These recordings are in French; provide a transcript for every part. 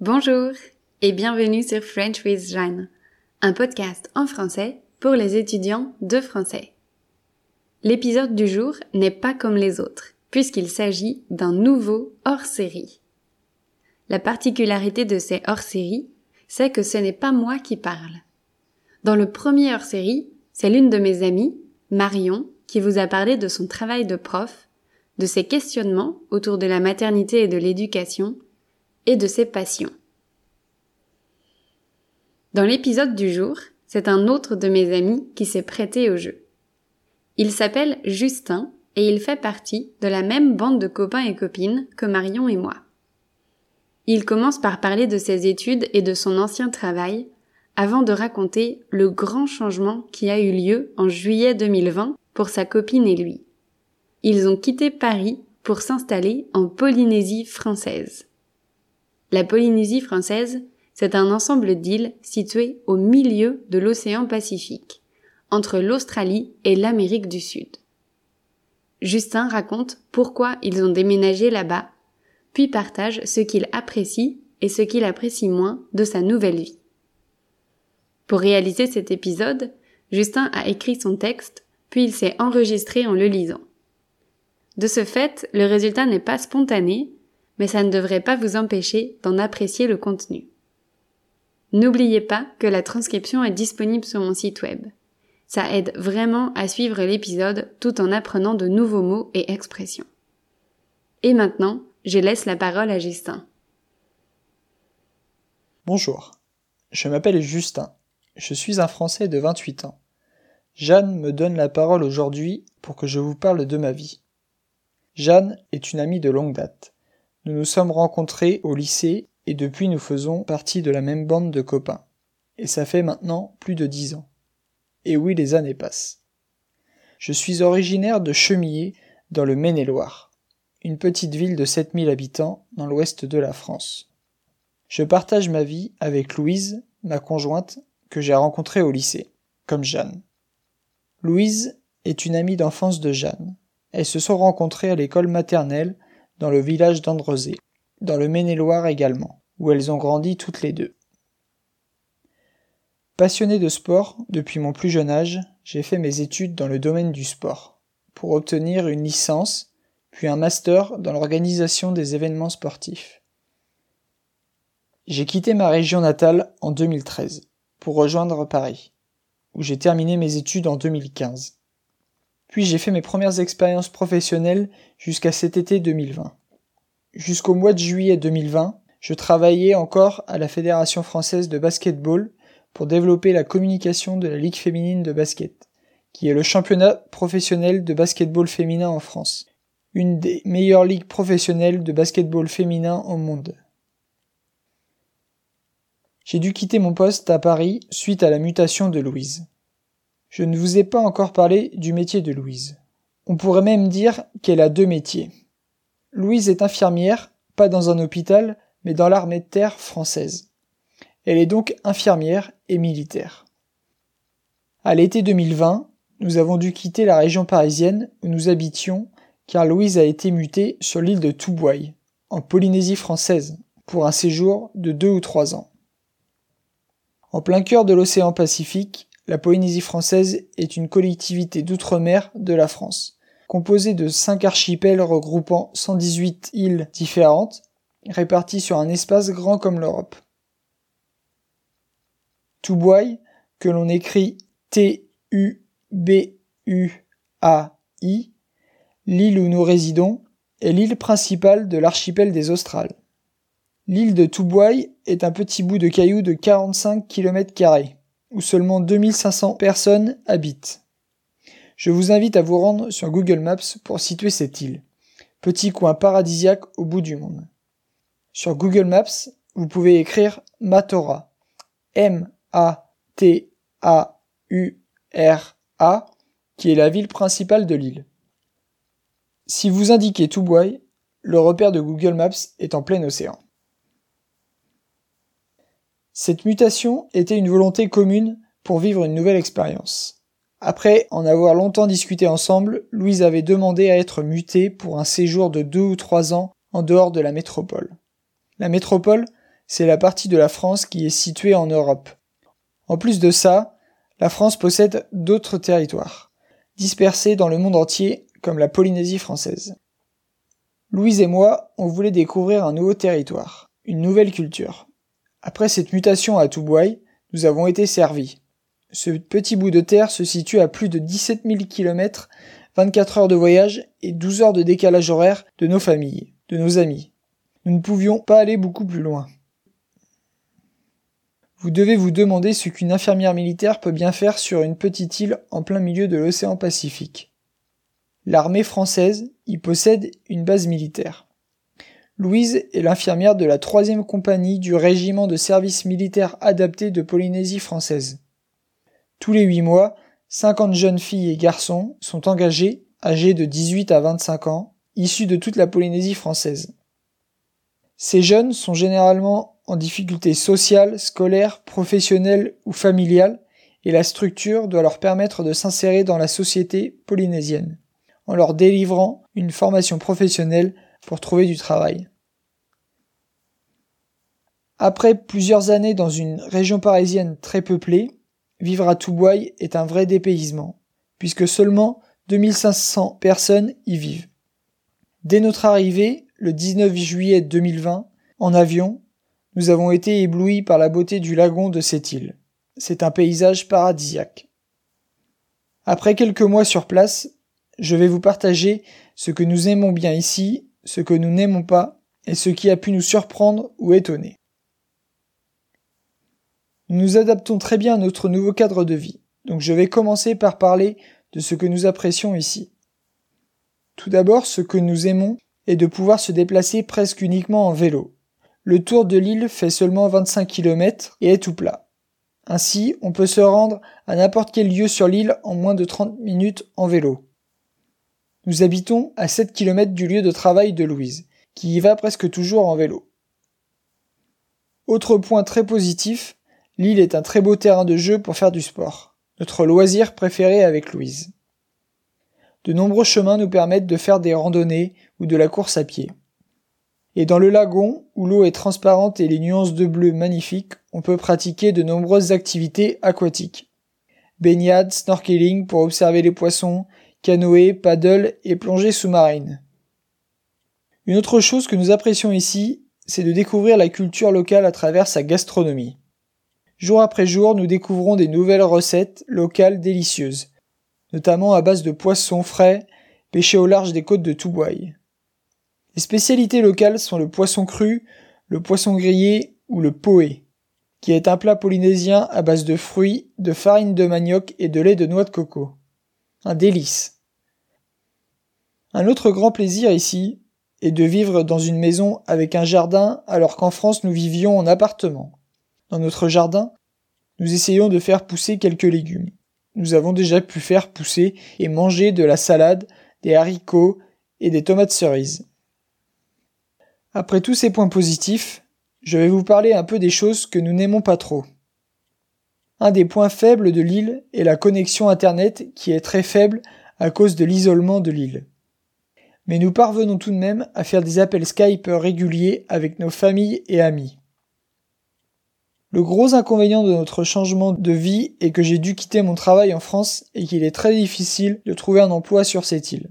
Bonjour et bienvenue sur French with Jeanne, un podcast en français pour les étudiants de français. L'épisode du jour n'est pas comme les autres, puisqu'il s'agit d'un nouveau hors-série. La particularité de ces hors-séries, c'est que ce n'est pas moi qui parle. Dans le premier hors-série, c'est l'une de mes amies, Marion, qui vous a parlé de son travail de prof, de ses questionnements autour de la maternité et de l'éducation, et de ses passions. Dans l'épisode du jour, c'est un autre de mes amis qui s'est prêté au jeu. Il s'appelle Justin et il fait partie de la même bande de copains et copines que Marion et moi. Il commence par parler de ses études et de son ancien travail avant de raconter le grand changement qui a eu lieu en juillet 2020 pour sa copine et lui. Ils ont quitté Paris pour s'installer en Polynésie française. La Polynésie française, c'est un ensemble d'îles situées au milieu de l'océan Pacifique, entre l'Australie et l'Amérique du Sud. Justin raconte pourquoi ils ont déménagé là-bas, puis partage ce qu'il apprécie et ce qu'il apprécie moins de sa nouvelle vie. Pour réaliser cet épisode, Justin a écrit son texte, puis il s'est enregistré en le lisant. De ce fait, le résultat n'est pas spontané, mais ça ne devrait pas vous empêcher d'en apprécier le contenu. N'oubliez pas que la transcription est disponible sur mon site web. Ça aide vraiment à suivre l'épisode tout en apprenant de nouveaux mots et expressions. Et maintenant, je laisse la parole à Justin. Bonjour, je m'appelle Justin. Je suis un Français de 28 ans. Jeanne me donne la parole aujourd'hui pour que je vous parle de ma vie. Jeanne est une amie de longue date. Nous nous sommes rencontrés au lycée et depuis nous faisons partie de la même bande de copains. Et ça fait maintenant plus de dix ans. Et oui, les années passent. Je suis originaire de Chemillé, dans le Maine-et-Loire, une petite ville de 7000 habitants dans l'ouest de la France. Je partage ma vie avec Louise, ma conjointe, que j'ai rencontrée au lycée, comme Jeanne. Louise est une amie d'enfance de Jeanne. Elles se sont rencontrées à l'école maternelle dans le village d'Andrezé, dans le Maine-et-Loire également, où elles ont grandi toutes les deux. Passionné de sport depuis mon plus jeune âge, j'ai fait mes études dans le domaine du sport, pour obtenir une licence, puis un master dans l'organisation des événements sportifs. J'ai quitté ma région natale en 2013 pour rejoindre Paris, où j'ai terminé mes études en 2015. Puis j'ai fait mes premières expériences professionnelles jusqu'à cet été 2020. Jusqu'au mois de juillet 2020, je travaillais encore à la Fédération française de basketball pour développer la communication de la Ligue féminine de basket, qui est le championnat professionnel de basketball féminin en France, une des meilleures ligues professionnelles de basketball féminin au monde. J'ai dû quitter mon poste à Paris suite à la mutation de Louise. Je ne vous ai pas encore parlé du métier de Louise. On pourrait même dire qu'elle a deux métiers. Louise est infirmière, pas dans un hôpital, mais dans l'armée de terre française. Elle est donc infirmière et militaire. À l'été 2020, nous avons dû quitter la région parisienne où nous habitions car Louise a été mutée sur l'île de Toubouaille, en Polynésie française, pour un séjour de deux ou trois ans. En plein cœur de l'océan Pacifique, la Polynésie française est une collectivité d'outre-mer de la France, composée de cinq archipels regroupant 118 îles différentes, réparties sur un espace grand comme l'Europe. Toubouaille, que l'on écrit T-U-B-U-A-I, l'île où nous résidons, est l'île principale de l'archipel des Australes. L'île de Toubouaille est un petit bout de cailloux de 45 km, où seulement 2500 personnes habitent. Je vous invite à vous rendre sur Google Maps pour situer cette île, petit coin paradisiaque au bout du monde. Sur Google Maps, vous pouvez écrire Matora, M-A-T-A-U-R-A, qui est la ville principale de l'île. Si vous indiquez Toubouaille, le repère de Google Maps est en plein océan. Cette mutation était une volonté commune pour vivre une nouvelle expérience. Après en avoir longtemps discuté ensemble, Louise avait demandé à être mutée pour un séjour de deux ou trois ans en dehors de la métropole. La métropole, c'est la partie de la France qui est située en Europe. En plus de ça, la France possède d'autres territoires, dispersés dans le monde entier, comme la Polynésie française. Louise et moi, on voulait découvrir un nouveau territoire, une nouvelle culture. Après cette mutation à Toubouaï, nous avons été servis. Ce petit bout de terre se situe à plus de 17 000 km, 24 heures de voyage et 12 heures de décalage horaire de nos familles, de nos amis. Nous ne pouvions pas aller beaucoup plus loin. Vous devez vous demander ce qu'une infirmière militaire peut bien faire sur une petite île en plein milieu de l'océan Pacifique. L'armée française y possède une base militaire. Louise est l'infirmière de la troisième compagnie du régiment de service militaire adapté de Polynésie française. Tous les huit mois, 50 jeunes filles et garçons sont engagés, âgés de 18 à 25 ans, issus de toute la Polynésie française. Ces jeunes sont généralement en difficulté sociale, scolaire, professionnelle ou familiale, et la structure doit leur permettre de s'insérer dans la société polynésienne, en leur délivrant une formation professionnelle pour trouver du travail. Après plusieurs années dans une région parisienne très peuplée, vivre à Toubouaï est un vrai dépaysement, puisque seulement 2500 personnes y vivent. Dès notre arrivée, le 19 juillet 2020, en avion, nous avons été éblouis par la beauté du lagon de cette île. C'est un paysage paradisiaque. Après quelques mois sur place, je vais vous partager ce que nous aimons bien ici, ce que nous n'aimons pas, et ce qui a pu nous surprendre ou étonner. Nous nous adaptons très bien à notre nouveau cadre de vie, donc je vais commencer par parler de ce que nous apprécions ici. Tout d'abord, ce que nous aimons est de pouvoir se déplacer presque uniquement en vélo. Le tour de l'île fait seulement 25 km et est tout plat. Ainsi, on peut se rendre à n'importe quel lieu sur l'île en moins de 30 minutes en vélo. Nous habitons à 7 km du lieu de travail de Louise, qui y va presque toujours en vélo. Autre point très positif, l'île est un très beau terrain de jeu pour faire du sport, notre loisir préféré avec Louise. De nombreux chemins nous permettent de faire des randonnées ou de la course à pied. Et dans le lagon, où l'eau est transparente et les nuances de bleu magnifiques, on peut pratiquer de nombreuses activités aquatiques. Baignade, snorkeling pour observer les poissons, canoë, paddle et plongée sous-marine. Une autre chose que nous apprécions ici, c'est de découvrir la culture locale à travers sa gastronomie. Jour après jour, nous découvrons des nouvelles recettes locales délicieuses, notamment à base de poissons frais, pêchés au large des côtes de Toubouaï. Les spécialités locales sont le poisson cru, le poisson grillé ou le poé, qui est un plat polynésien à base de fruits, de farine de manioc et de lait de noix de coco. Un délice. Un autre grand plaisir ici est de vivre dans une maison avec un jardin alors qu'en France nous vivions en appartement. Dans notre jardin, nous essayons de faire pousser quelques légumes. Nous avons déjà pu faire pousser et manger de la salade, des haricots et des tomates cerises. Après tous ces points positifs, je vais vous parler un peu des choses que nous n'aimons pas trop. Un des points faibles de l'île est la connexion Internet qui est très faible à cause de l'isolement de l'île. Mais nous parvenons tout de même à faire des appels Skype réguliers avec nos familles et amis. Le gros inconvénient de notre changement de vie est que j'ai dû quitter mon travail en France et qu'il est très difficile de trouver un emploi sur cette île.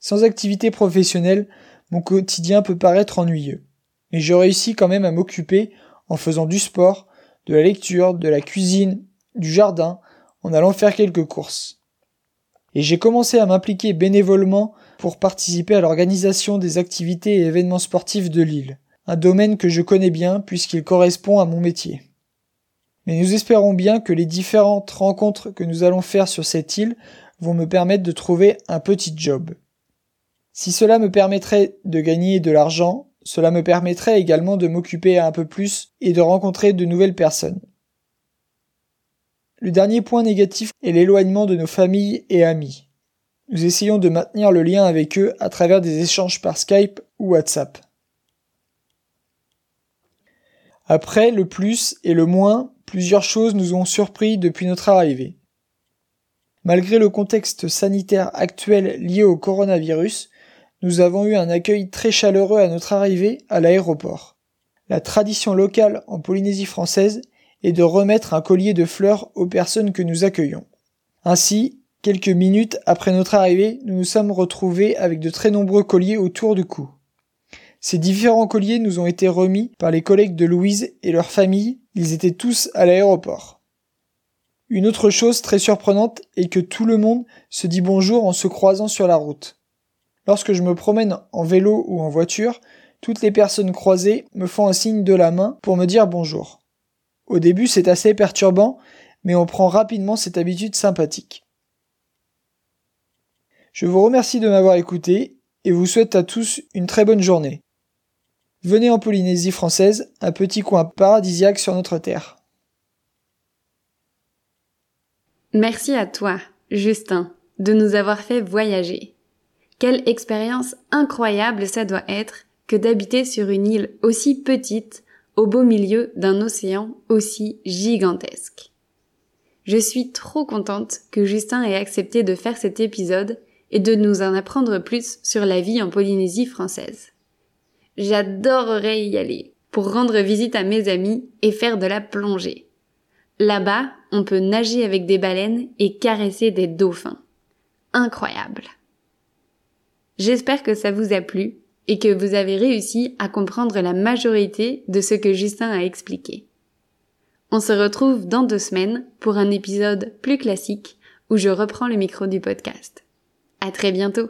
Sans activité professionnelle, mon quotidien peut paraître ennuyeux. Mais je réussis quand même à m'occuper en faisant du sport, de la lecture, de la cuisine, du jardin, en allant faire quelques courses. Et j'ai commencé à m'impliquer bénévolement pour participer à l'organisation des activités et événements sportifs de l'île, un domaine que je connais bien puisqu'il correspond à mon métier. Mais nous espérons bien que les différentes rencontres que nous allons faire sur cette île vont me permettre de trouver un petit job. Si cela me permettrait de gagner de l'argent, cela me permettrait également de m'occuper un peu plus et de rencontrer de nouvelles personnes. Le dernier point négatif est l'éloignement de nos familles et amis. Nous essayons de maintenir le lien avec eux à travers des échanges par Skype ou WhatsApp. Après le plus et le moins, plusieurs choses nous ont surpris depuis notre arrivée. Malgré le contexte sanitaire actuel lié au coronavirus, nous avons eu un accueil très chaleureux à notre arrivée à l'aéroport. La tradition locale en Polynésie française est de remettre un collier de fleurs aux personnes que nous accueillons. Ainsi, quelques minutes après notre arrivée, nous nous sommes retrouvés avec de très nombreux colliers autour du cou. Ces différents colliers nous ont été remis par les collègues de Louise et leur famille, ils étaient tous à l'aéroport. Une autre chose très surprenante est que tout le monde se dit bonjour en se croisant sur la route. Lorsque je me promène en vélo ou en voiture, toutes les personnes croisées me font un signe de la main pour me dire bonjour. Au début, c'est assez perturbant, mais on prend rapidement cette habitude sympathique. Je vous remercie de m'avoir écouté et vous souhaite à tous une très bonne journée. Venez en Polynésie française, un petit coin paradisiaque sur notre terre. Merci à toi, Justin, de nous avoir fait voyager. Quelle expérience incroyable ça doit être que d'habiter sur une île aussi petite au beau milieu d'un océan aussi gigantesque. Je suis trop contente que Justin ait accepté de faire cet épisode et de nous en apprendre plus sur la vie en Polynésie française. J'adorerais y aller pour rendre visite à mes amis et faire de la plongée. Là-bas, on peut nager avec des baleines et caresser des dauphins. Incroyable. J'espère que ça vous a plu et que vous avez réussi à comprendre la majorité de ce que Justin a expliqué. On se retrouve dans deux semaines pour un épisode plus classique où je reprends le micro du podcast. À très bientôt!